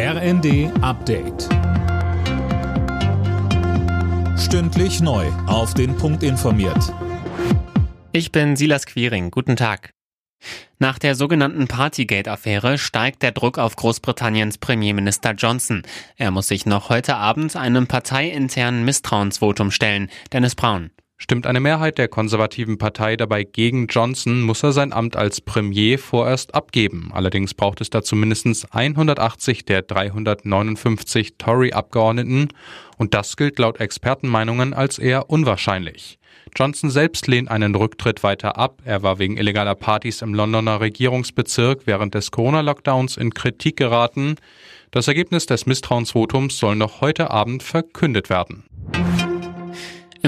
RND Update. Stündlich neu. Auf den Punkt informiert. Ich bin Silas Quiring. Guten Tag. Nach der sogenannten Partygate-Affäre steigt der Druck auf Großbritanniens Premierminister Johnson. Er muss sich noch heute Abend einem parteiinternen Misstrauensvotum stellen. Dennis Braun. Stimmt eine Mehrheit der konservativen Partei dabei gegen Johnson, muss er sein Amt als Premier vorerst abgeben. Allerdings braucht es dazu mindestens 180 der 359 Tory-Abgeordneten und das gilt laut Expertenmeinungen als eher unwahrscheinlich. Johnson selbst lehnt einen Rücktritt weiter ab. Er war wegen illegaler Partys im Londoner Regierungsbezirk während des Corona-Lockdowns in Kritik geraten. Das Ergebnis des Misstrauensvotums soll noch heute Abend verkündet werden.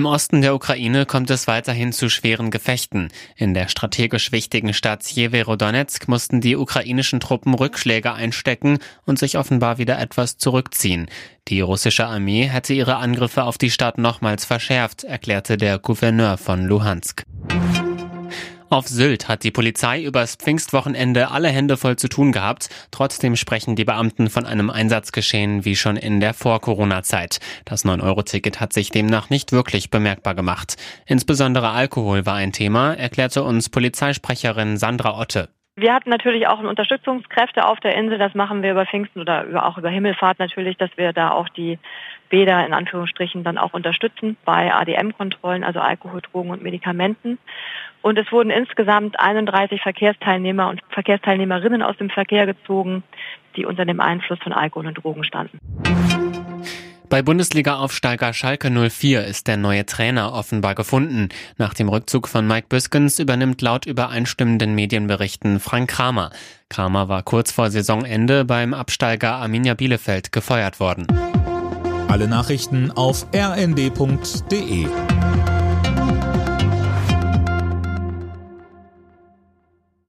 Im Osten der Ukraine kommt es weiterhin zu schweren Gefechten. In der strategisch wichtigen Stadt Jeverodonetsk mussten die ukrainischen Truppen Rückschläge einstecken und sich offenbar wieder etwas zurückziehen. Die russische Armee hätte ihre Angriffe auf die Stadt nochmals verschärft, erklärte der Gouverneur von Luhansk. Auf Sylt hat die Polizei übers Pfingstwochenende alle Hände voll zu tun gehabt. Trotzdem sprechen die Beamten von einem Einsatzgeschehen wie schon in der Vor-Corona-Zeit. Das 9-Euro-Ticket hat sich demnach nicht wirklich bemerkbar gemacht. Insbesondere Alkohol war ein Thema, erklärte uns Polizeisprecherin Sandra Otte. Wir hatten natürlich auch Unterstützungskräfte auf der Insel. Das machen wir über Pfingsten oder auch über Himmelfahrt natürlich, dass wir da auch die Bäder in Anführungsstrichen dann auch unterstützen bei ADM-Kontrollen, also Alkohol, Drogen und Medikamenten. Und es wurden insgesamt 31 Verkehrsteilnehmer und Verkehrsteilnehmerinnen aus dem Verkehr gezogen, die unter dem Einfluss von Alkohol und Drogen standen. Bei Bundesliga-Aufsteiger Schalke 04 ist der neue Trainer offenbar gefunden. Nach dem Rückzug von Mike Büskens übernimmt laut übereinstimmenden Medienberichten Frank Kramer. Kramer war kurz vor Saisonende beim Absteiger Arminia Bielefeld gefeuert worden. Alle Nachrichten auf rnd.de